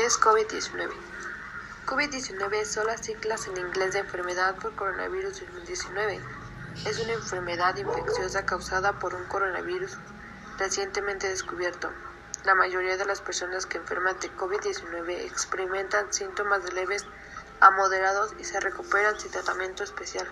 ¿Qué es COVID-19? COVID-19 son las siglas en inglés de enfermedad por coronavirus 2019. Es una enfermedad infecciosa causada por un coronavirus recientemente descubierto. La mayoría de las personas que enferman de COVID-19 experimentan síntomas leves a moderados y se recuperan sin tratamiento especial.